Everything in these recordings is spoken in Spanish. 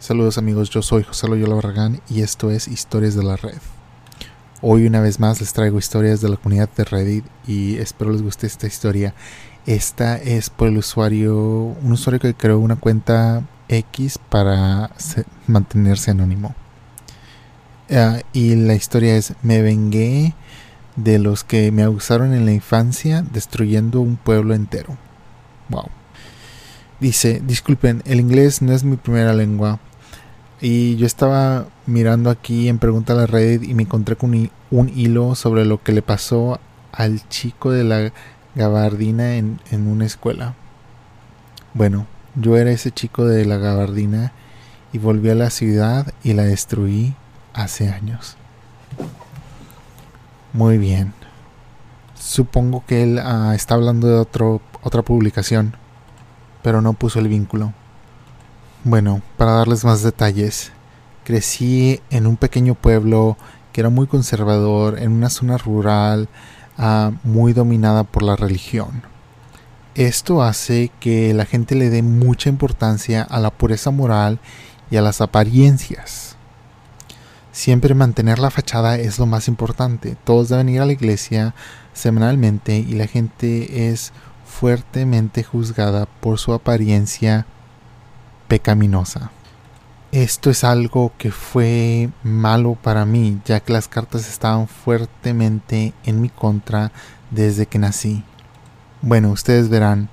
Saludos amigos, yo soy José Loyola Barragán y esto es Historias de la Red. Hoy una vez más les traigo historias de la comunidad de Reddit y espero les guste esta historia. Esta es por el usuario, un usuario que creó una cuenta X para mantenerse anónimo. Ah, y la historia es, me vengué de los que me abusaron en la infancia destruyendo un pueblo entero. Wow. Dice, disculpen, el inglés no es mi primera lengua, y yo estaba mirando aquí en Pregunta a la Red y me encontré con un hilo sobre lo que le pasó al chico de la gabardina en, en una escuela. Bueno, yo era ese chico de la gabardina y volví a la ciudad y la destruí hace años. Muy bien. Supongo que él ah, está hablando de otro, otra publicación, pero no puso el vínculo. Bueno, para darles más detalles, crecí en un pequeño pueblo que era muy conservador, en una zona rural ah, muy dominada por la religión. Esto hace que la gente le dé mucha importancia a la pureza moral y a las apariencias. Siempre mantener la fachada es lo más importante. Todos deben ir a la iglesia semanalmente y la gente es fuertemente juzgada por su apariencia pecaminosa. Esto es algo que fue malo para mí, ya que las cartas estaban fuertemente en mi contra desde que nací. Bueno, ustedes verán,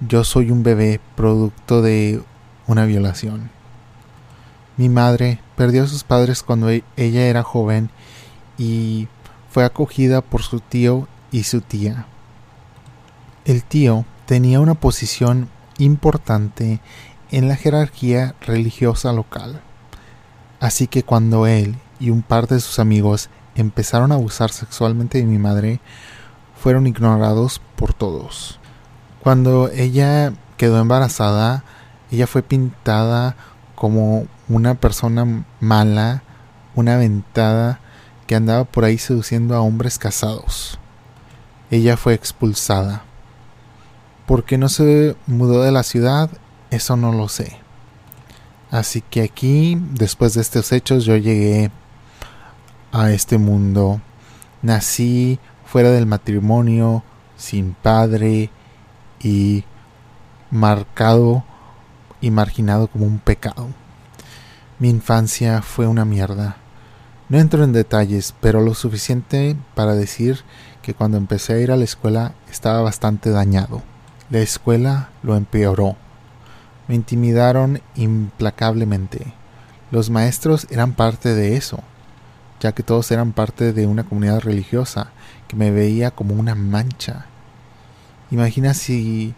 yo soy un bebé producto de una violación. Mi madre perdió a sus padres cuando e-, ella era joven y fue acogida por su tío y su tía. El tío tenía una posición importante en la jerarquía religiosa local. Así que cuando él y un par de sus amigos empezaron a abusar sexualmente de mi madre, fueron ignorados por todos. Cuando ella quedó embarazada, ella fue pintada como una persona mala, una aventada que andaba por ahí seduciendo a hombres casados. Ella fue expulsada. Porque no se mudó de la ciudad eso no lo sé. Así que aquí, después de estos hechos, yo llegué a este mundo. Nací fuera del matrimonio, sin padre y marcado y marginado como un pecado. Mi infancia fue una mierda. No entro en detalles, pero lo suficiente para decir que cuando empecé a ir a la escuela estaba bastante dañado. La escuela lo empeoró. Me intimidaron implacablemente. Los maestros eran parte de eso, ya que todos eran parte de una comunidad religiosa que me veía como una mancha. Imagina si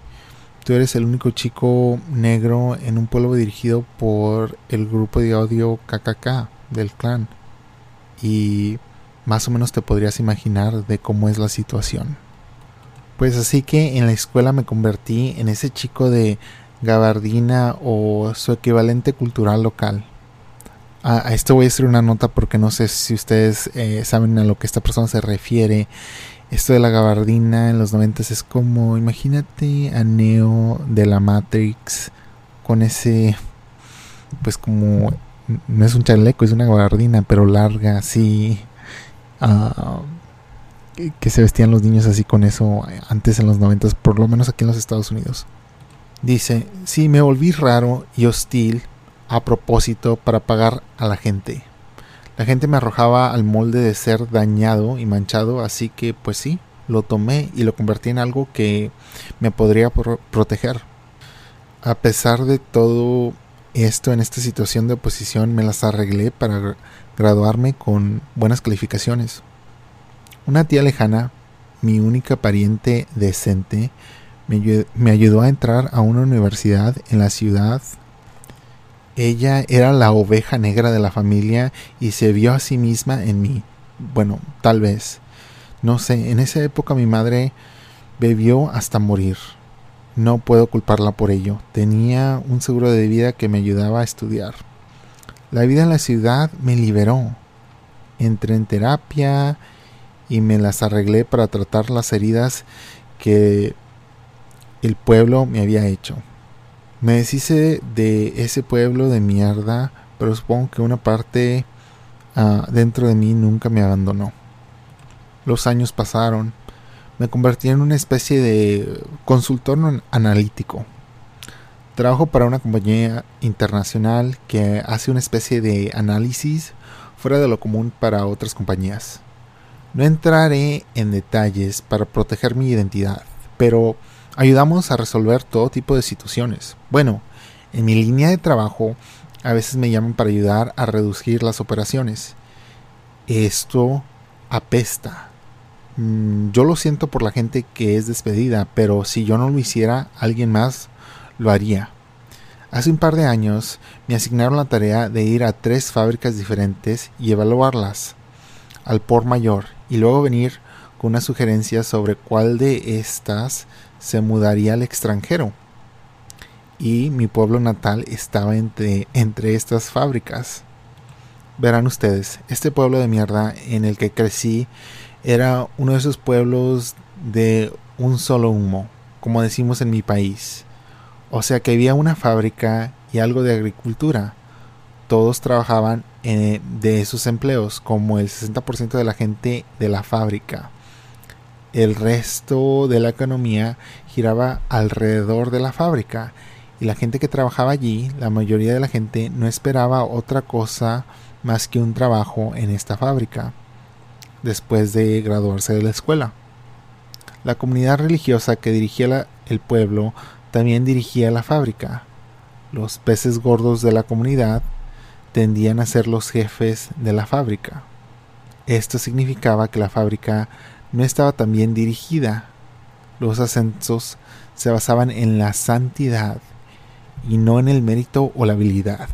tú eres el único chico negro en un pueblo dirigido por el grupo de odio KKK del clan. Y más o menos te podrías imaginar de cómo es la situación. Pues así que en la escuela me convertí en ese chico de gabardina o su equivalente cultural local. A, esto voy a hacer una nota porque no sé si ustedes eh, saben a lo que esta persona se refiere. Esto de la gabardina en los 90 es como, imagínate a Neo de la Matrix con ese, pues como, no es un chaleco, es una gabardina, pero larga, así. Ah, que se vestían los niños así con eso antes en los 90, por lo menos aquí en los Estados Unidos. Dice, sí, me volví raro y hostil a propósito para pagar a la gente. La gente me arrojaba al molde de ser dañado y manchado, así que pues sí, lo tomé y lo convertí en algo que me podría proteger. A pesar de todo esto en esta situación de oposición, me las arreglé para graduarme con buenas calificaciones. Una tía lejana, mi única pariente decente, me, ayudó a entrar a una universidad en la ciudad. Ella era la oveja negra de la familia y se vio a sí misma en mí. Bueno, tal vez. No sé, en esa época mi madre bebió hasta morir. No puedo culparla por ello. Tenía un seguro de vida que me ayudaba a estudiar. La vida en la ciudad me liberó. Entré en terapia y me las arreglé para tratar las heridas que el pueblo me había hecho. Me deshice de ese pueblo de mierda, pero supongo que una parte uh, dentro de mí nunca me abandonó. Los años pasaron. Me convertí en una especie de consultor analítico. Trabajo para una compañía internacional que hace una especie de análisis fuera de lo común para otras compañías. No entraré en detalles para proteger mi identidad, pero ayudamos a resolver todo tipo de situaciones. Bueno, en mi línea de trabajo a veces me llaman para ayudar a reducir las operaciones. Esto apesta. Mm, yo lo siento por la gente que es despedida, pero si yo no lo hiciera, alguien más lo haría. Hace un par de años me asignaron la tarea de ir a tres fábricas diferentes y evaluarlas al por mayor y luego venir con una sugerencia sobre cuál de estas se mudaría al extranjero. Y mi pueblo natal estaba entre, entre estas fábricas. Verán ustedes, este pueblo de mierda en el que crecí era uno de esos pueblos de un solo humo, como decimos en mi país. O sea que había una fábrica y algo de agricultura. Todos trabajaban de esos empleos, como el 60% de la gente de la fábrica. El resto de la economía giraba alrededor de la fábrica y la gente que trabajaba allí, la mayoría de la gente no esperaba otra cosa más que un trabajo en esta fábrica después de graduarse de la escuela. La comunidad religiosa que dirigía el pueblo también dirigía la fábrica. Los peces gordos de la comunidad tendían a ser los jefes de la fábrica. Esto significaba que la fábrica no estaba tan bien dirigida. Los ascensos se basaban en la santidad y no en el mérito o la habilidad.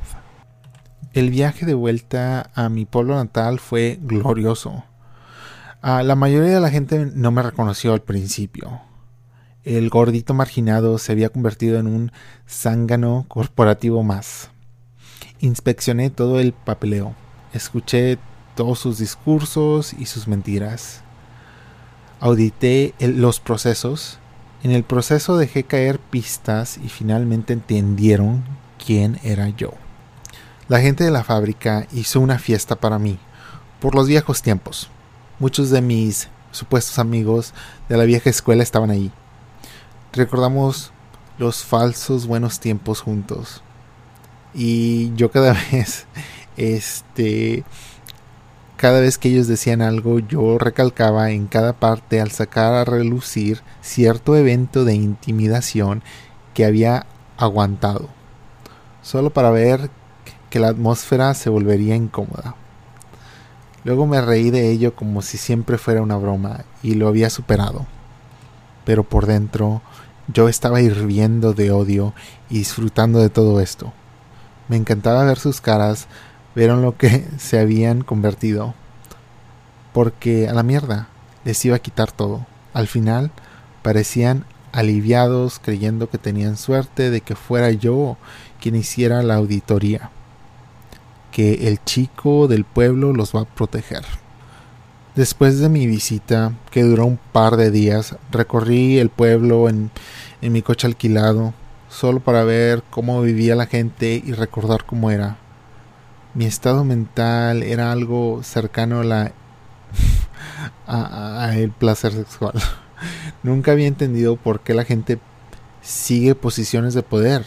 El viaje de vuelta a mi pueblo natal fue glorioso. La mayoría de la gente no me reconoció al principio. El gordito marginado se había convertido en un zángano corporativo más. Inspeccioné todo el papeleo, escuché todos sus discursos y sus mentiras. Audité los procesos. En el proceso dejé caer pistas y finalmente entendieron quién era yo. La gente de la fábrica hizo una fiesta para mí, por los viejos tiempos. Muchos de mis supuestos amigos de la vieja escuela estaban ahí. Recordamos los falsos buenos tiempos juntos. Y yo cada vez, este, cada vez que ellos decían algo, yo recalcaba en cada parte al sacar a relucir cierto evento de intimidación que había aguantado, solo para ver que la atmósfera se volvería incómoda. Luego me reí de ello como si siempre fuera una broma y lo había superado. Pero por dentro yo estaba hirviendo de odio y disfrutando de todo esto. Me encantaba ver sus caras, vieron lo que se habían convertido. Porque a la mierda les iba a quitar todo. Al final parecían aliviados creyendo que tenían suerte de que fuera yo quien hiciera la auditoría que el chico del pueblo los va a proteger. Después de mi visita, que duró un par de días, recorrí el pueblo en, en mi coche alquilado, solo para ver cómo vivía la gente y recordar cómo era. Mi estado mental era algo cercano a la a, el placer sexual. Nunca había entendido por qué la gente sigue posiciones de poder,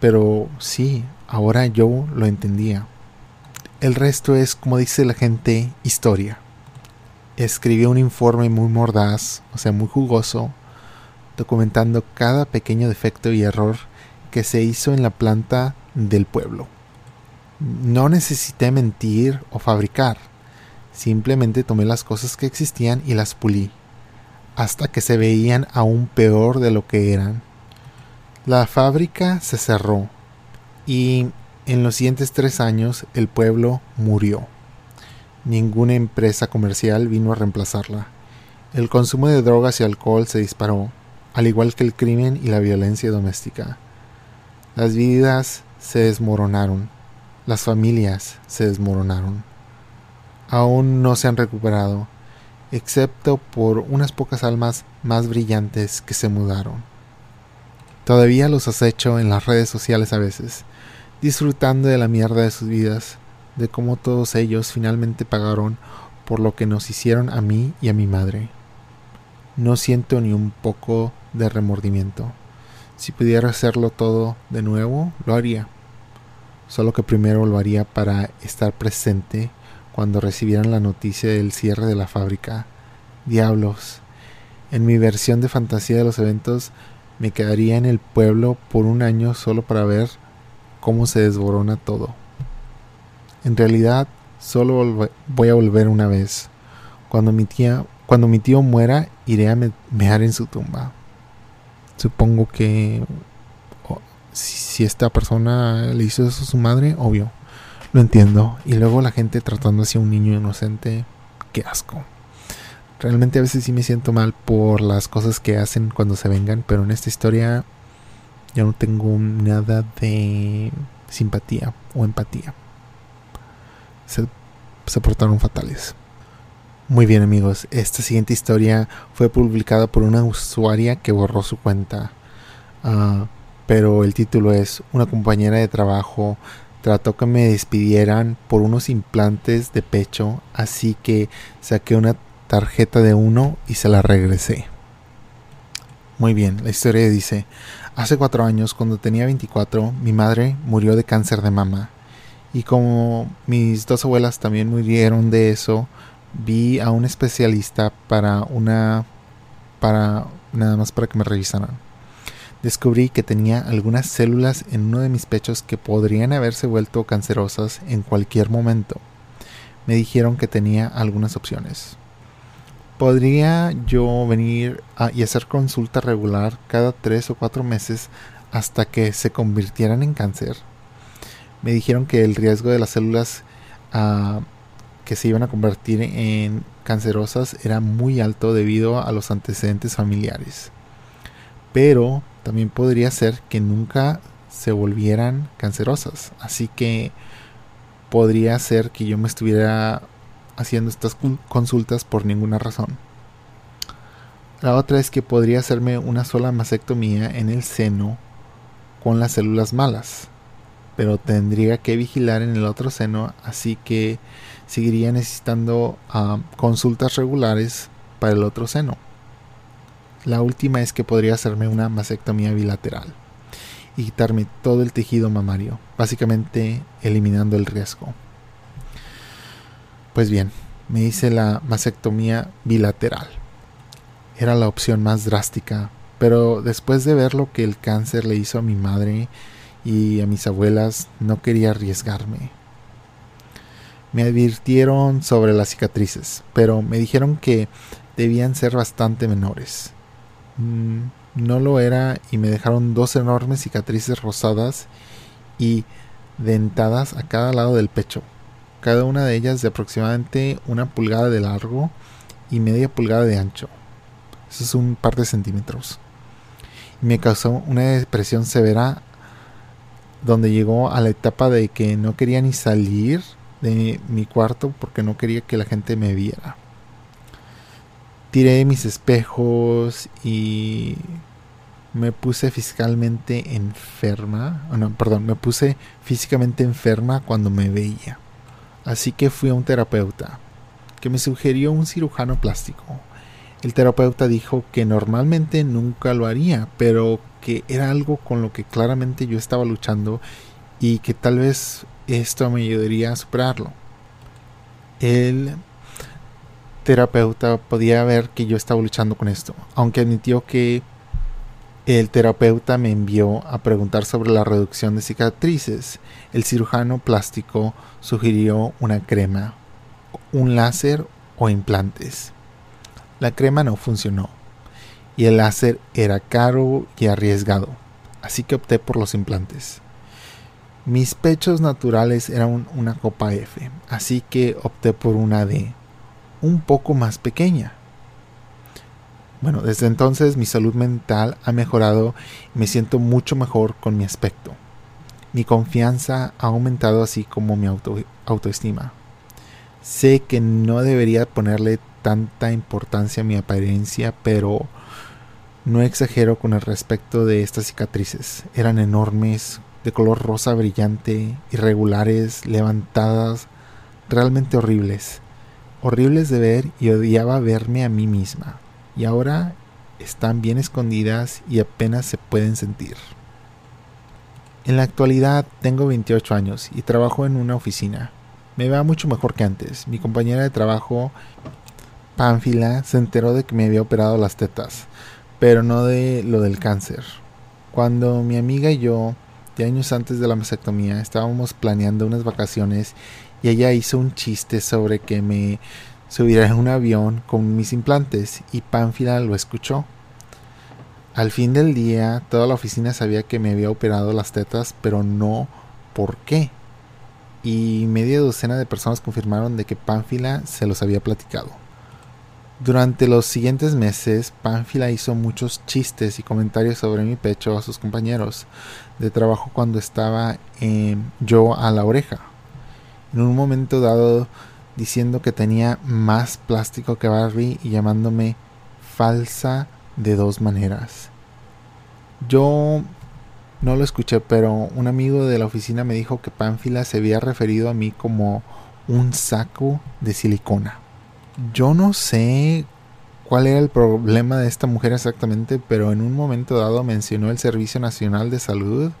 pero sí, ahora yo lo entendía. El resto es, como dice la gente, historia. Escribió un informe muy mordaz, o sea, muy jugoso, documentando cada pequeño defecto y error que se hizo en la planta del pueblo. No necesité mentir o fabricar, simplemente tomé las cosas que existían y las pulí, hasta que se veían aún peor de lo que eran. La fábrica se cerró y en los siguientes tres años el pueblo murió. Ninguna empresa comercial vino a reemplazarla. El consumo de drogas y alcohol se disparó, al igual que el crimen y la violencia doméstica. Las vidas se desmoronaron, las familias se desmoronaron. Aún no se han recuperado, excepto por unas pocas almas más brillantes que se mudaron. Todavía los acecho en las redes sociales a veces, disfrutando de la mierda de sus vidas, de cómo todos ellos finalmente pagaron por lo que nos hicieron a mí y a mi madre. No siento ni un poco de remordimiento. Si pudiera hacerlo todo de nuevo, lo haría. Solo que primero lo haría para estar presente cuando recibieran la noticia del cierre de la fábrica. Diablos. En mi versión de fantasía de los eventos, me quedaría en el pueblo por un año solo para ver cómo se desborona todo. En realidad, solo voy a volver una vez. Cuando mi tía, cuando mi tío muera, iré a mear en su tumba. Supongo que si esta persona le hizo eso a su madre, obvio. Lo entiendo. Y luego la gente tratando así a un niño inocente. Qué asco. Realmente a veces sí me siento mal por las cosas que hacen cuando se vengan, pero en esta historia yo no tengo nada de simpatía o empatía. Se, se portaron fatales. Muy bien amigos, esta siguiente historia fue publicada por una usuaria que borró su cuenta. Uh, pero el título es Una compañera de trabajo trató que me despidieran por unos implantes de pecho, así que saqué una tarjeta de uno y se la regresé. Muy bien, la historia dice, hace cuatro años, cuando tenía 24, mi madre murió de cáncer de mama. Y como mis dos abuelas también murieron de eso, vi a un especialista para una... para... nada más para que me revisaran descubrí que tenía algunas células en uno de mis pechos que podrían haberse vuelto cancerosas en cualquier momento. Me dijeron que tenía algunas opciones. ¿Podría yo venir y hacer consulta regular cada tres o cuatro meses hasta que se convirtieran en cáncer? Me dijeron que el riesgo de las células ah, que se iban a convertir en cancerosas era muy alto debido a los antecedentes familiares. Pero también podría ser que nunca se volvieran cancerosas. Así que podría ser que yo me estuviera haciendo estas consultas por ninguna razón. La otra es que podría hacerme una sola mastectomía en el seno con las células malas, pero tendría que vigilar en el otro seno, así que seguiría necesitando ah, consultas regulares para el otro seno. La última es que podría hacerme una mastectomía bilateral y quitarme todo el tejido mamario, básicamente eliminando el riesgo. Pues bien, me hice la mastectomía bilateral. Era la opción más drástica, pero después de ver lo que el cáncer le hizo a mi madre y a mis abuelas, no quería arriesgarme. Me advirtieron sobre las cicatrices, pero me dijeron que debían ser bastante menores. Mm, no lo era y me dejaron dos enormes cicatrices rosadas y dentadas a cada lado del pecho, cada una de ellas de aproximadamente una pulgada de largo y media pulgada de ancho. Eso es un par de centímetros. Y me causó una depresión severa donde llegó a la etapa de que no quería ni salir de mi cuarto porque no quería que la gente me viera tiré mis espejos y me puse fiscalmente enferma. No, perdón, me puse físicamente enferma cuando me veía. Así que fui a un terapeuta que me sugirió un cirujano plástico. El terapeuta dijo que normalmente nunca lo haría, pero que era algo con lo que claramente yo estaba luchando y que tal vez esto me ayudaría a superarlo. Él terapeuta podía ver que yo estaba luchando con esto, aunque admitió que el terapeuta me envió a preguntar sobre la reducción de cicatrices. El cirujano plástico sugirió una crema, un láser o implantes. La crema no funcionó y el láser era caro y arriesgado, así que opté por los implantes. Mis pechos naturales eran una copa F, así que opté por una D un poco más pequeña. Bueno, desde entonces mi salud mental ha mejorado y me siento mucho mejor con mi aspecto. Mi confianza ha aumentado así como mi autoestima. Sé que no debería ponerle tanta importancia a mi apariencia, pero No exagero con el respecto de estas cicatrices. Eran enormes, de color rosa brillante, irregulares, levantadas, realmente horribles. Horribles de ver y odiaba verme a mí misma. Y ahora están bien escondidas y apenas se pueden sentir. En la actualidad tengo 28 años y trabajo en una oficina. Me va mucho mejor que antes. Mi compañera de trabajo, Pánfila, se enteró de que me había operado las tetas, pero no de lo del cáncer. Cuando mi amiga y yo, de años antes de la mastectomía, estábamos planeando unas vacaciones y ella hizo un chiste sobre que me subiera en un avión con mis implantes y Pánfila lo escuchó. Al fin del día, toda la oficina sabía que me había operado las tetas, pero no por qué. Y media docena de personas confirmaron de que Pánfila se los había platicado. Durante los siguientes meses, Pánfila hizo muchos chistes y comentarios sobre mi pecho a sus compañeros de trabajo cuando estaba yo a la oreja. En un momento dado diciendo que tenía más plástico que Barbie y llamándome falsa de dos maneras. Yo no lo escuché, pero un amigo de la oficina me dijo que Pánfila se había referido a mí como un saco de silicona. Yo no sé cuál era el problema de esta mujer exactamente, pero en un momento dado mencionó el Servicio Nacional de Salud.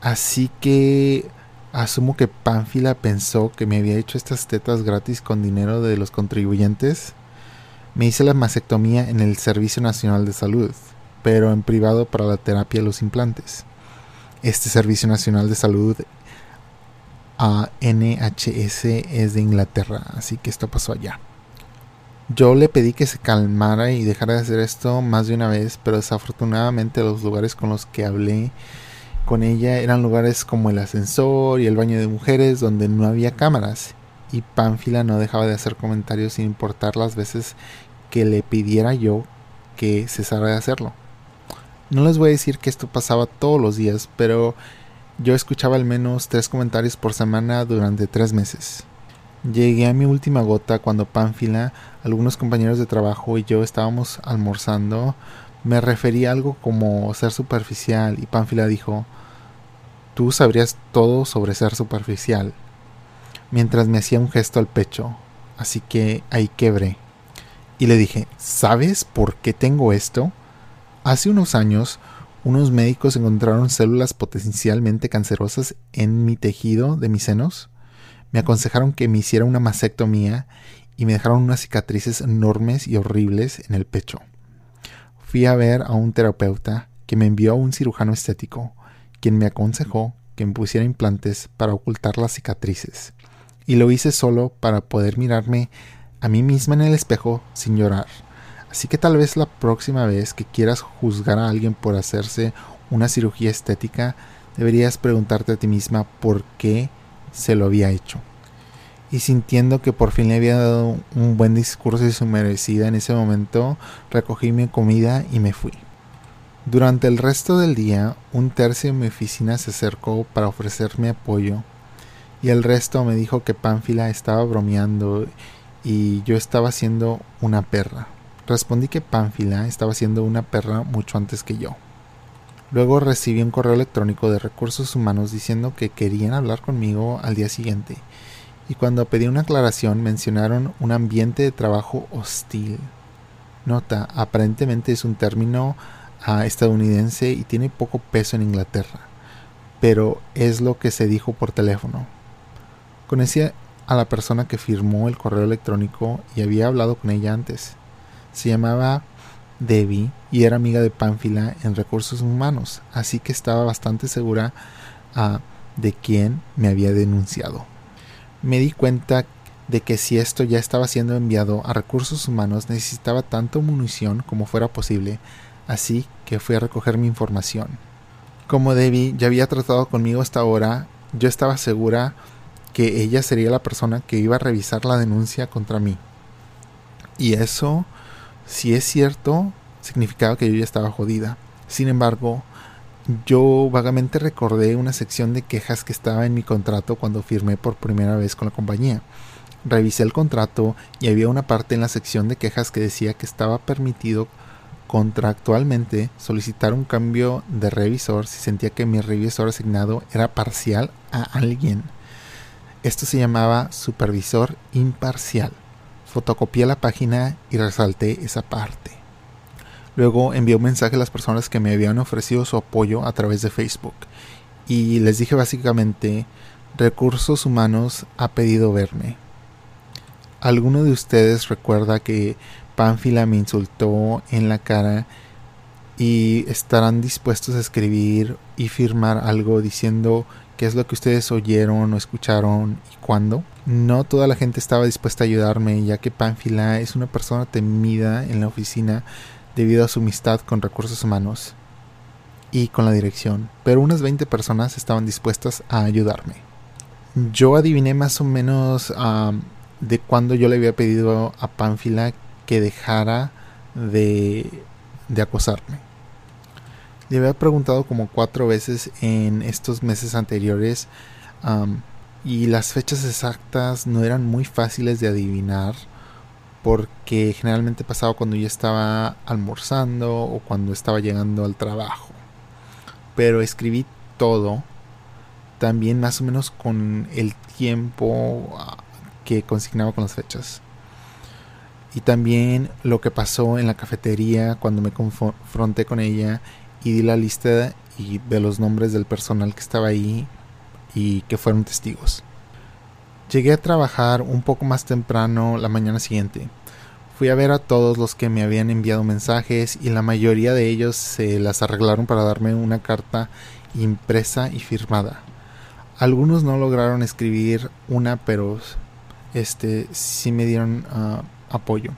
Así que Asumo que Pánfila pensó que me había hecho estas tetas gratis con dinero de los contribuyentes. Me hice la mastectomía en el Servicio Nacional de Salud, pero en privado para la terapia de los implantes. Este Servicio Nacional de Salud a NHS es de Inglaterra, así que esto pasó allá. Yo le pedí que se calmara y dejara de hacer esto más de una vez, pero desafortunadamente los lugares con los que hablé con ella eran lugares como el ascensor y el baño de mujeres donde no había cámaras y Pánfila no dejaba de hacer comentarios sin importar las veces que le pidiera yo que cesara de hacerlo. No les voy a decir que esto pasaba todos los días, pero yo escuchaba al menos tres comentarios por semana durante tres meses. Llegué a mi última gota cuando Pánfila, algunos compañeros de trabajo y yo estábamos almorzando me refería a algo como ser superficial y Pánfila dijo, tú sabrías todo sobre ser superficial, mientras me hacía un gesto al pecho, así que ahí quebré. Y le dije, ¿sabes por qué tengo esto? Hace unos años, unos médicos encontraron células potencialmente cancerosas en mi tejido de mis senos. Me aconsejaron que me hiciera una mastectomía y me dejaron unas cicatrices enormes y horribles en el pecho fui a ver a un terapeuta que me envió a un cirujano estético, quien me aconsejó que me pusiera implantes para ocultar las cicatrices. Y lo hice solo para poder mirarme a mí misma en el espejo sin llorar. Así que tal vez la próxima vez que quieras juzgar a alguien por hacerse una cirugía estética, deberías preguntarte a ti misma por qué se lo había hecho y sintiendo que por fin le había dado un buen discurso y su merecida en ese momento, recogí mi comida y me fui. Durante el resto del día, un tercio de mi oficina se acercó para ofrecerme apoyo y el resto me dijo que Pánfila estaba bromeando y yo estaba siendo una perra. Respondí que Pánfila estaba siendo una perra mucho antes que yo. Luego recibí un correo electrónico de recursos humanos diciendo que querían hablar conmigo al día siguiente y cuando pedí una aclaración mencionaron un ambiente de trabajo hostil. Nota, aparentemente es un término estadounidense y tiene poco peso en Inglaterra, pero es lo que se dijo por teléfono. Conocí a la persona que firmó el correo electrónico y había hablado con ella antes. Se llamaba Debbie y era amiga de Pánfila en recursos humanos, así que estaba bastante segura ah, de quién me había denunciado me di cuenta de que si esto ya estaba siendo enviado a recursos humanos necesitaba tanto munición como fuera posible, así que fui a recoger mi información. Como Debbie ya había tratado conmigo hasta ahora, yo estaba segura que ella sería la persona que iba a revisar la denuncia contra mí. Y eso, si es cierto, significaba que yo ya estaba jodida. Sin embargo, yo vagamente recordé una sección de quejas que estaba en mi contrato cuando firmé por primera vez con la compañía. Revisé el contrato y había una parte en la sección de quejas que decía que estaba permitido contractualmente solicitar un cambio de revisor si sentía que mi revisor asignado era parcial a alguien. Esto se llamaba supervisor imparcial. Fotocopié la página y resalté esa parte. Luego envié un mensaje a las personas que me habían ofrecido su apoyo a través de Facebook y les dije básicamente, Recursos Humanos ha pedido verme. ¿Alguno de ustedes recuerda que Pánfila me insultó en la cara y estarán dispuestos a escribir y firmar algo diciendo qué es lo que ustedes oyeron o escucharon y cuándo? No toda la gente estaba dispuesta a ayudarme, ya que Pánfila es una persona temida en la oficina debido a su amistad con recursos humanos y con la dirección, pero unas 20 personas estaban dispuestas a ayudarme. Yo adiviné más o menos de cuándo yo le había pedido a Pánfila que dejara de, de acosarme. Le había preguntado como cuatro veces en estos meses anteriores y las fechas exactas no eran muy fáciles de adivinar porque generalmente pasaba cuando yo estaba almorzando o cuando estaba llegando al trabajo. Pero escribí todo, también más o menos con el tiempo ah, que consignaba con las fechas. Y también lo que pasó en la cafetería cuando me confronté con ella y di la lista y de los nombres del personal que estaba ahí y que fueron testigos. Llegué a trabajar un poco más temprano la mañana siguiente. Fui a ver a todos los que me habían enviado mensajes y la mayoría de ellos se las arreglaron para darme una carta impresa y firmada. Algunos no lograron escribir una, pero este sí me dieron ah, apoyo.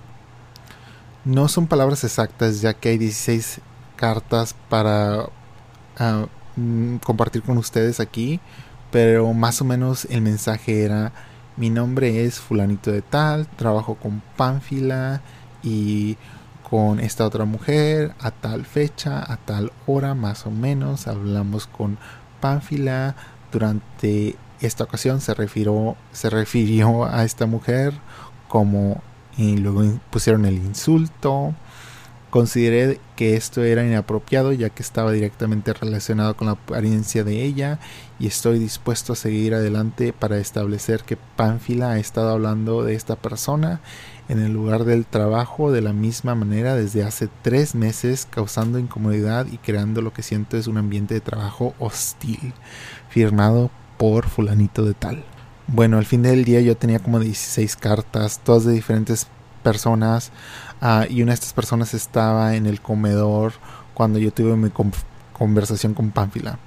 No son palabras exactas, ya que hay 16 cartas para ah, mm, compartir con ustedes aquí, pero más o menos el mensaje era mi nombre es fulanito de tal, trabajo con Pánfila y con esta otra mujer a tal fecha, a tal hora más o menos, hablamos con Pánfila durante esta ocasión se refirió, se refirió a esta mujer como y luego pusieron el insulto Consideré que esto era inapropiado ya que estaba directamente relacionado con la apariencia de ella y estoy dispuesto a seguir adelante para establecer que Pánfila ha estado hablando de esta persona en el lugar del trabajo de la misma manera desde hace tres meses causando incomodidad y creando lo que siento es un ambiente de trabajo hostil firmado por fulanito de tal. Bueno, al fin del día yo tenía como 16 cartas, todas de diferentes personas Ah, y una de estas personas estaba en el comedor cuando yo tuve mi conversación con Pánfila.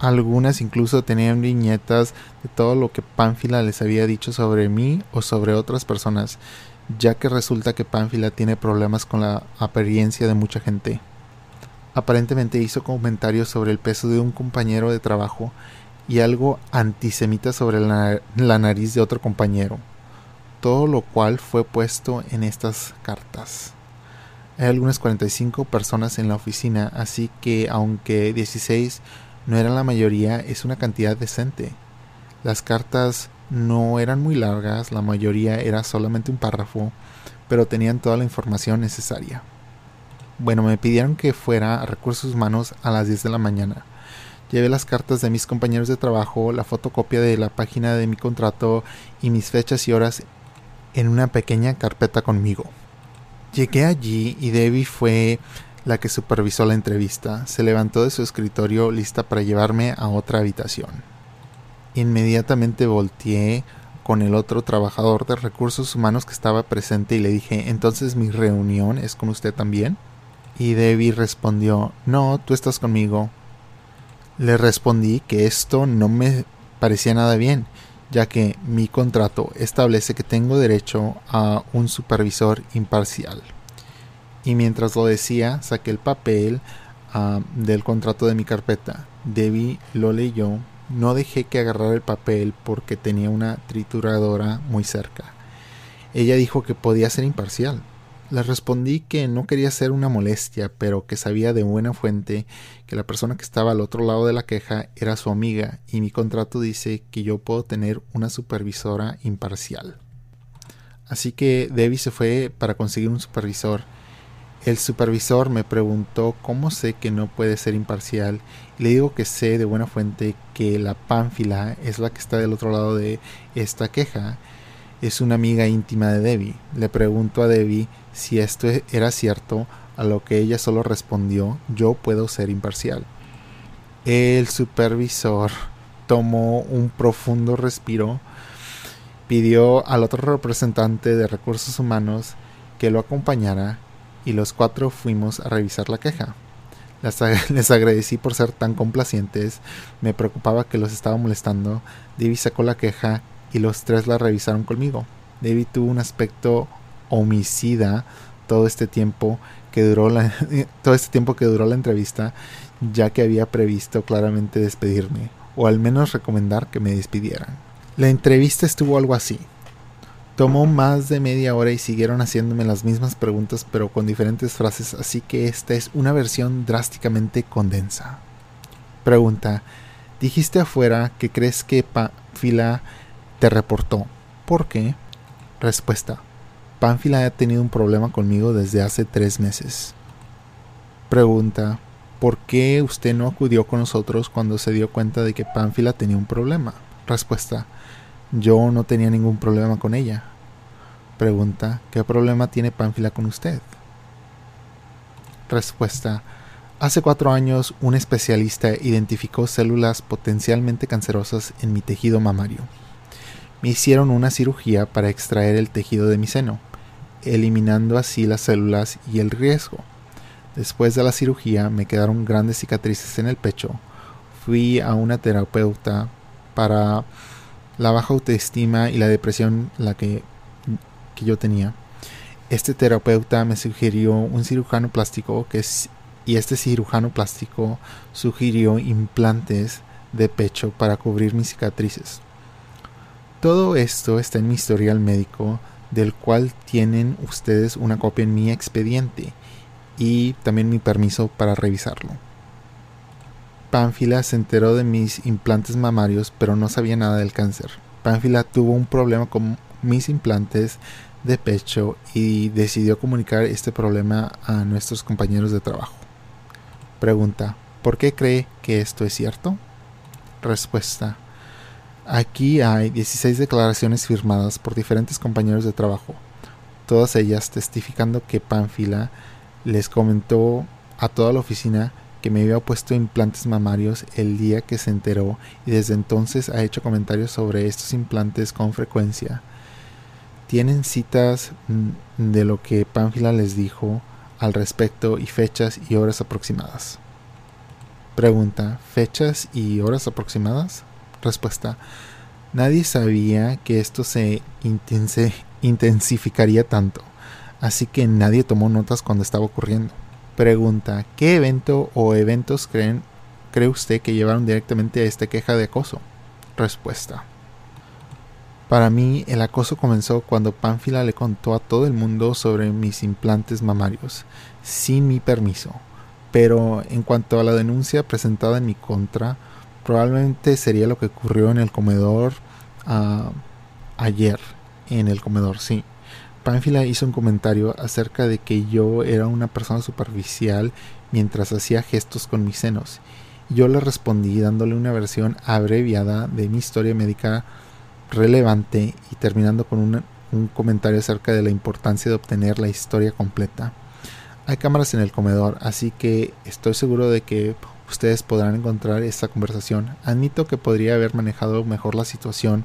Algunas incluso tenían viñetas de todo lo que Pánfila les había dicho sobre mí o sobre otras personas, ya que resulta que Pánfila tiene problemas con la apariencia de mucha gente. Aparentemente hizo comentarios sobre el peso de un compañero de trabajo y algo antisemita sobre la nariz de otro compañero todo lo cual fue puesto en estas cartas. Hay algunas 45 personas en la oficina, así que aunque 16 no eran la mayoría, es una cantidad decente. Las cartas no eran muy largas, la mayoría era solamente un párrafo, pero tenían toda la información necesaria. Bueno, me pidieron que fuera a recursos humanos a las 10 de la mañana. Llevé las cartas de mis compañeros de trabajo, la fotocopia de la página de mi contrato y mis fechas y horas en una pequeña carpeta conmigo. Llegué allí y Debbie fue la que supervisó la entrevista. Se levantó de su escritorio lista para llevarme a otra habitación. Inmediatamente volteé con el otro trabajador de recursos humanos que estaba presente y le dije, entonces mi reunión es con usted también? Y Debbie respondió, no, tú estás conmigo. Le respondí que esto no me parecía nada bien ya que mi contrato establece que tengo derecho a un supervisor imparcial. Y mientras lo decía, saqué el papel ah, del contrato de mi carpeta. Debbie lo leyó. No dejé que agarrara el papel porque tenía una trituradora muy cerca. Ella dijo que podía ser imparcial, le respondí que no quería ser una molestia, pero que sabía de buena fuente que la persona que estaba al otro lado de la queja era su amiga y mi contrato dice que yo puedo tener una supervisora imparcial. Así que Debbie se fue para conseguir un supervisor El supervisor me preguntó cómo sé que no puede ser imparcial y le digo que sé de buena fuente que la pánfila es la que está del otro lado de esta queja. Es una amiga íntima de Debbie. Le pregunto a Debbie si esto era cierto, a lo que ella solo respondió yo puedo ser imparcial. El supervisor tomó un profundo respiro, pidió al otro representante de recursos humanos que lo acompañara y los cuatro fuimos a revisar la queja. Les, agradecí por ser tan complacientes, me preocupaba que los estaba molestando. David sacó la queja y los tres la revisaron conmigo. David tuvo un aspecto homicida todo este tiempo que duró la, todo este tiempo que duró la entrevista, ya que había previsto claramente despedirme, o al menos recomendar que me despidieran. La entrevista estuvo algo así. Tomó más de media hora y siguieron haciéndome las mismas preguntas pero con diferentes frases, así que esta es una versión drásticamente condensa. Pregunta. Dijiste afuera que crees que Pánfila te reportó. ¿Por qué? Respuesta. Pánfila ha tenido un problema conmigo desde hace tres meses. Pregunta. ¿Por qué usted no acudió con nosotros cuando se dio cuenta de que Pánfila tenía un problema? Respuesta. Yo no tenía ningún problema con ella. Pregunta, ¿qué problema tiene Pánfila con usted? Respuesta, hace cuatro años un especialista identificó células potencialmente cancerosas en mi tejido mamario. Me hicieron una cirugía para extraer el tejido de mi seno, eliminando así las células y el riesgo. Después de la cirugía me quedaron grandes cicatrices en el pecho. Fui a una terapeuta para la baja autoestima y la depresión la que yo tenía. Este terapeuta me sugirió un cirujano plástico que y este cirujano plástico sugirió implantes de pecho para cubrir mis cicatrices. Todo esto está en mi historial médico, del cual tienen ustedes una copia en mi expediente y también mi permiso para revisarlo. Pánfila se enteró de mis implantes mamarios, pero no sabía nada del cáncer. Pánfila tuvo un problema con mis implantes de pecho y decidió comunicar este problema a nuestros compañeros de trabajo. Pregunta, ¿por qué cree que esto es cierto? Respuesta, aquí hay 16 declaraciones firmadas por diferentes compañeros de trabajo, todas ellas testificando que Pánfila les comentó a toda la oficina que me había puesto implantes mamarios el día que se enteró y desde entonces ha hecho comentarios sobre estos implantes con frecuencia tienen citas mm, de lo que Pánfila les dijo al respecto y fechas y horas aproximadas. Pregunta, ¿fechas y horas aproximadas? Respuesta, nadie sabía que esto se intensificaría tanto, así que nadie tomó notas cuando estaba ocurriendo. Pregunta, ¿qué evento o eventos creen, cree usted que llevaron directamente a esta queja de acoso? Respuesta. Para mí, el acoso comenzó cuando Pánfila le contó a todo el mundo sobre mis implantes mamarios, sin mi permiso. Pero en cuanto a la denuncia presentada en mi contra, probablemente sería lo que ocurrió en el comedor ah, ayer. En el comedor, sí. Pánfila hizo un comentario acerca de que yo era una persona superficial mientras hacía gestos con mis senos. Yo le respondí dándole una versión abreviada de mi historia médica relevante y terminando con un, comentario acerca de la importancia de obtener la historia completa. Hay cámaras en el comedor, así que estoy seguro de que ustedes podrán encontrar esta conversación. Admito que podría haber manejado mejor la situación,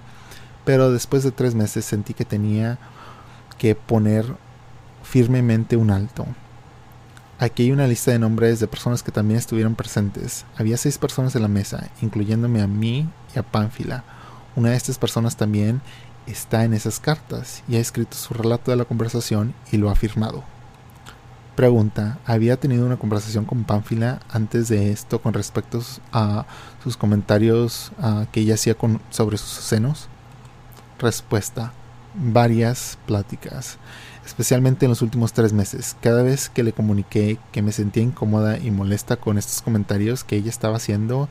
pero después de tres meses sentí que tenía que poner firmemente un alto. Aquí hay una lista de nombres de personas que también estuvieron presentes. Había seis personas en la mesa, incluyéndome a mí y a Pánfila. Una de estas personas también está en esas cartas y ha escrito su relato de la conversación y lo ha firmado. Pregunta, ¿había tenido una conversación con Pánfila antes de esto con respecto a sus comentarios ah, que ella hacía con, sobre sus senos? Respuesta, varias pláticas, especialmente en los últimos tres meses. Cada vez que le comuniqué que me sentía incómoda y molesta con estos comentarios que ella estaba haciendo,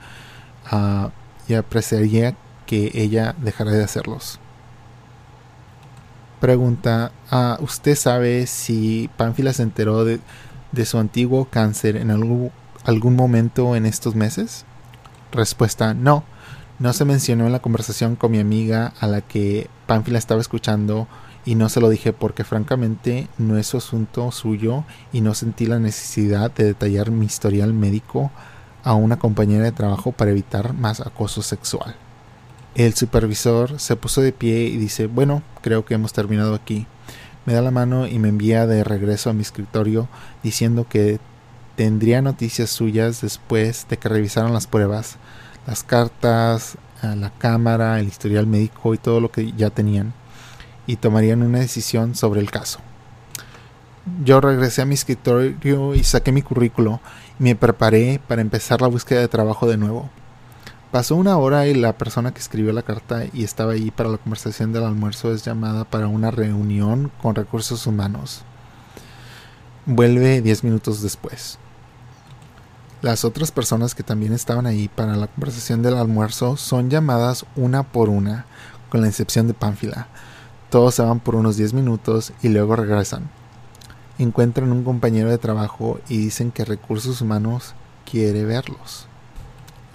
uh, y apreciaría que ella dejará de hacerlos. Pregunta, ah, ¿usted sabe si Pánfila se enteró de su antiguo cáncer en algún, momento en estos meses? Respuesta, no. No se mencionó en la conversación con mi amiga a la que Pánfila estaba escuchando y no se lo dije porque francamente no es su asunto suyo y no sentí la necesidad de detallar mi historial médico a una compañera de trabajo para evitar más acoso sexual. El supervisor se puso de pie y dice, bueno, creo que hemos terminado aquí. Me da la mano y me envía de regreso a mi escritorio diciendo que tendría noticias suyas después de que revisaran las pruebas, las cartas, la cámara, el historial médico y todo lo que ya tenían, y tomarían una decisión sobre el caso. Yo regresé a mi escritorio y saqué mi currículo y me preparé para empezar la búsqueda de trabajo de nuevo. Pasó una hora y la persona que escribió la carta y estaba ahí para la conversación del almuerzo es llamada para una reunión con recursos humanos. Vuelve diez minutos después. Las otras personas que también estaban ahí para la conversación del almuerzo son llamadas una por una, con la excepción de Pánfila. Todos se van por unos 10 minutos y luego regresan. Encuentran un compañero de trabajo y dicen que recursos humanos quiere verlos.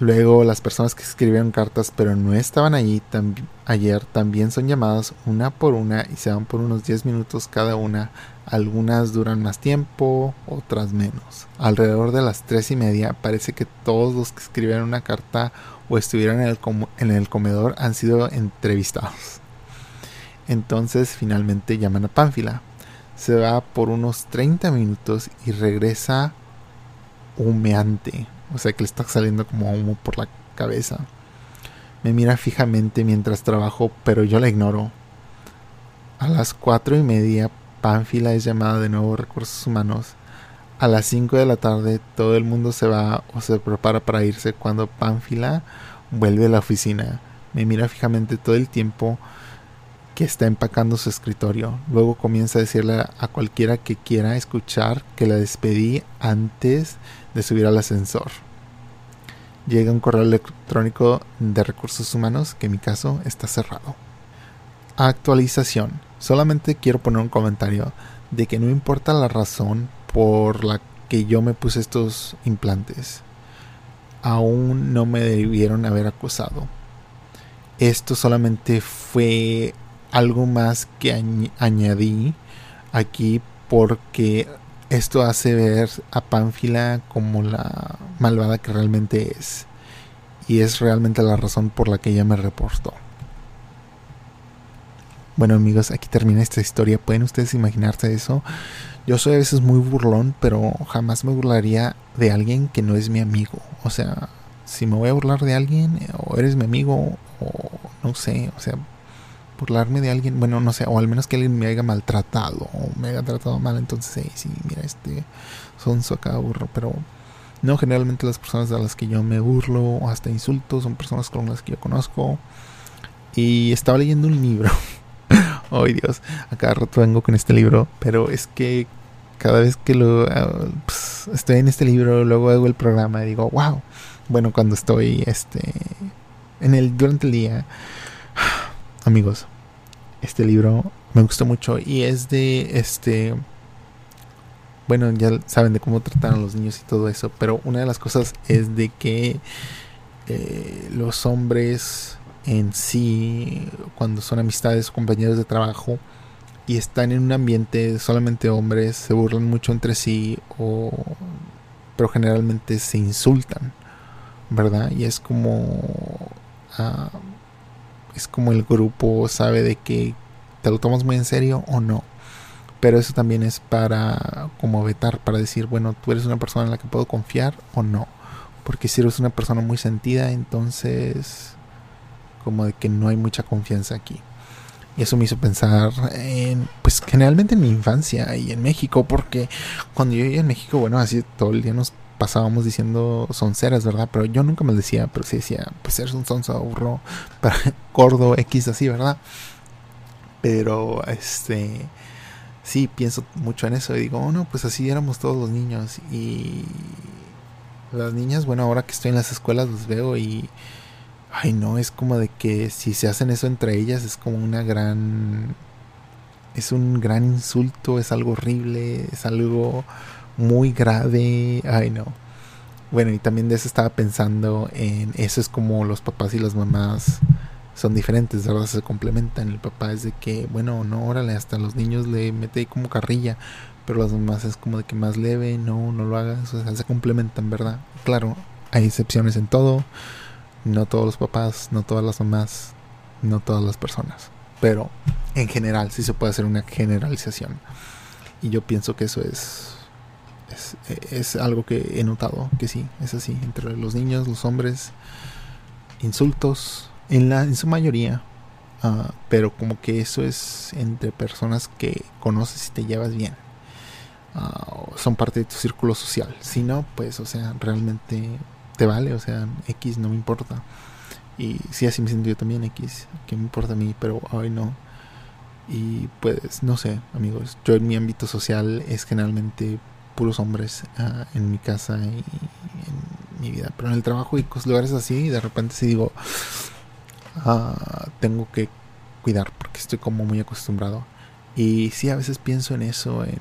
Luego las personas que escribieron cartas pero no estaban allí ayer también son llamadas una por una y se van por unos 10 minutos cada una. Algunas duran más tiempo, otras menos. Alrededor de las tres y media parece que todos los que escribieron una carta o estuvieron en el, en el comedor han sido entrevistados. Entonces finalmente llaman a Pánfila. Se va por unos 30 minutos y regresa humeante o sea que le está saliendo como humo por la cabeza. Me mira fijamente mientras trabajo, pero yo la ignoro. A las cuatro y media, Pánfila es llamada de nuevo recursos humanos. A las cinco de la tarde, todo el mundo se va o se prepara para irse cuando Pánfila vuelve a la oficina. Me mira fijamente todo el tiempo que está empacando su escritorio. Luego comienza a decirle a cualquiera que quiera escuchar que la despedí antes de subir al ascensor. Llega un correo electrónico de recursos humanos que en mi caso está cerrado. Actualización. Solamente quiero poner un comentario de que no importa la razón por la que yo me puse estos implantes. Aún no me debieron haber acusado. Esto solamente fue algo más que añadí aquí porque esto hace ver a Pánfila como la malvada que realmente es. Y es realmente la razón por la que ella me reportó. Bueno amigos, aquí termina esta historia. ¿Pueden ustedes imaginarse eso? Yo soy a veces muy burlón, pero jamás me burlaría de alguien que no es mi amigo. O sea, si me voy a burlar de alguien, o eres mi amigo, o no sé, o sea, burlarme de alguien, bueno, no sé, o al menos que alguien me haya maltratado o me haya tratado mal, entonces sí, sí, mira, este son acá burro, pero no generalmente las personas a las que yo me burlo o hasta insulto son personas con las que yo conozco. Y estaba leyendo un libro. Ay Dios, a cada rato vengo con este libro, pero es que cada vez que lo ah, pues, estoy en este libro, luego hago el programa y digo, wow. Bueno, cuando estoy este en el durante el día amigos, este libro me gustó mucho y es de este bueno, ya saben de cómo tratan a los niños y todo eso, pero una de las cosas es de que eh, los hombres en sí, cuando son amistades compañeros de trabajo y están en un ambiente solamente hombres, se burlan mucho entre sí o pero generalmente se insultan, ¿verdad? Y es como uh, es como el grupo sabe de que te lo tomas muy en serio o no. Pero eso también es para como vetar, para decir, bueno, tú eres una persona en la que puedo confiar o no. Porque si eres una persona muy sentida, entonces como de que no hay mucha confianza aquí. Y eso me hizo pensar en, pues generalmente en mi infancia y en México, porque cuando yo vivía en México, bueno, así todo el día nos pasábamos diciendo sonceras, ¿verdad? Pero yo nunca me decía, pero sí decía, pues eres un sonso burro, gordo, X, así, ¿verdad? Pero, este, sí, pienso mucho en eso y digo, oh, no, pues así éramos todos los niños. Y las niñas, bueno, ahora que estoy en las escuelas los veo y, ay, no, es como de que si se hacen eso entre ellas es como una gran, es un gran insulto, es algo horrible, es algo muy grave. Ay, no. Bueno, y también de eso estaba pensando en eso es como los papás y las mamás son diferentes, ¿verdad? Se complementan. El papá es de que, bueno, no, órale, hasta los niños le mete como carrilla, pero las mamás es como de que más leve, no, no lo hagas, o sea, se complementan, ¿verdad? Claro, hay excepciones en todo, no todos los papás, no todas las mamás, no todas las personas, pero en general sí se puede hacer una generalización. Y yo pienso que eso es, es, es algo que he notado, que sí, es así, entre los niños, los hombres, insultos, en, la, en su mayoría, uh, pero como que eso es entre personas que conoces y te llevas bien. Uh, son parte de tu círculo social. Si no, pues, o sea, realmente te vale, o sea, X no me importa. Y si así me siento yo también, X, que me importa a mí, pero hoy no. Y pues, no sé, amigos, yo en mi ámbito social es generalmente puros hombres uh, en mi casa y en mi vida. Pero en el trabajo y lugares así, de repente sí digo, uh, tengo que cuidar porque estoy como muy acostumbrado. Y sí, a veces pienso en eso, en,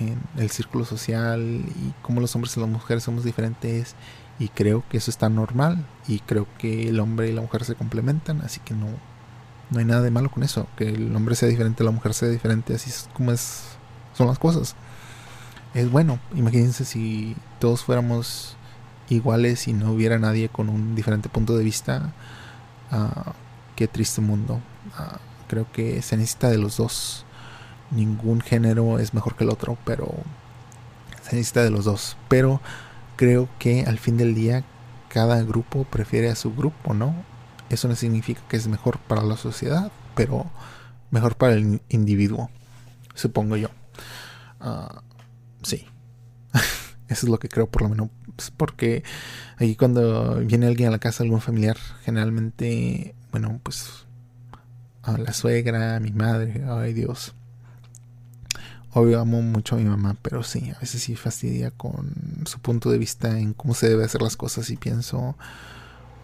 uh, en el círculo social y cómo los hombres y las mujeres somos diferentes. Y creo que eso está normal. Y creo que el hombre y la mujer se complementan. Así que no, no hay nada de malo con eso. Que el hombre sea diferente, la mujer sea diferente. Así es como es, son las cosas. Es bueno. Imagínense si todos fuéramos iguales y no hubiera nadie con un diferente punto de vista Uh, qué triste mundo. Uh, creo que se necesita de los dos. Ningún género es mejor que el otro, pero se necesita de los dos. Pero creo que al fin del día cada grupo prefiere a su grupo, ¿no? Eso no significa que es mejor para la sociedad, pero mejor para el individuo, supongo yo. Uh, sí. Eso es lo que creo, por lo menos. Porque aquí cuando viene alguien a la casa, algún familiar, generalmente, bueno, pues a la suegra, a mi madre, ay Dios. Obvio amo mucho a mi mamá, pero sí, a veces sí fastidia con su punto de vista en cómo se debe hacer las cosas y pienso,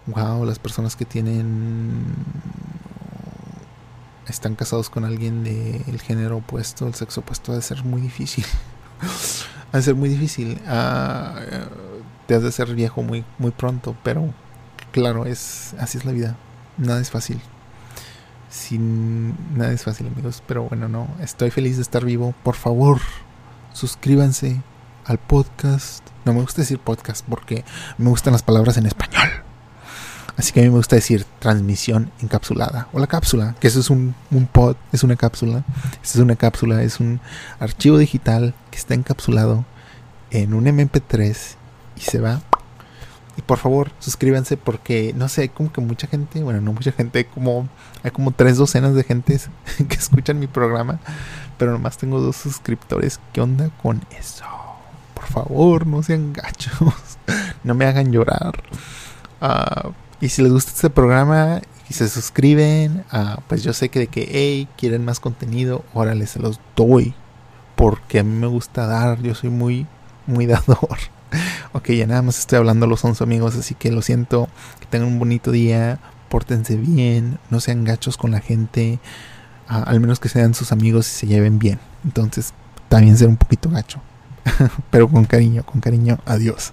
wow, las personas que tienen están casados con alguien del género opuesto, el sexo opuesto, debe ser muy difícil. ha de ser muy difícil. Uh, te has de ser viejo muy, muy pronto, pero claro, es así es la vida. Nada es fácil. Sin nada es fácil, amigos. Pero bueno, no. Estoy feliz de estar vivo. Por favor, suscríbanse al podcast. No me gusta decir podcast porque me gustan las palabras en español. Así que a mí me gusta decir transmisión encapsulada. O la cápsula, que eso es un, un pod, es una cápsula. Esta es una cápsula, es un archivo digital que está encapsulado en un MP3 y se va. Y por favor, suscríbanse porque no sé, hay como que mucha gente, bueno, no mucha gente, como hay como tres docenas de gente que escuchan mi programa, pero nomás tengo dos suscriptores. ¿Qué onda con eso? Por favor, no sean gachos, no me hagan llorar. Uh, y si les gusta este programa y se suscriben, uh, pues yo sé que de que, hey, quieren más contenido, órale, se los doy. Porque a mí me gusta dar, yo soy muy, muy dador. ok, ya nada más estoy hablando a los 11 amigos, así que lo siento. Que tengan un bonito día, pórtense bien, no sean gachos con la gente. Al menos que sean sus amigos y se lleven bien. Entonces, también ser un poquito gacho. Pero con cariño, con cariño, adiós.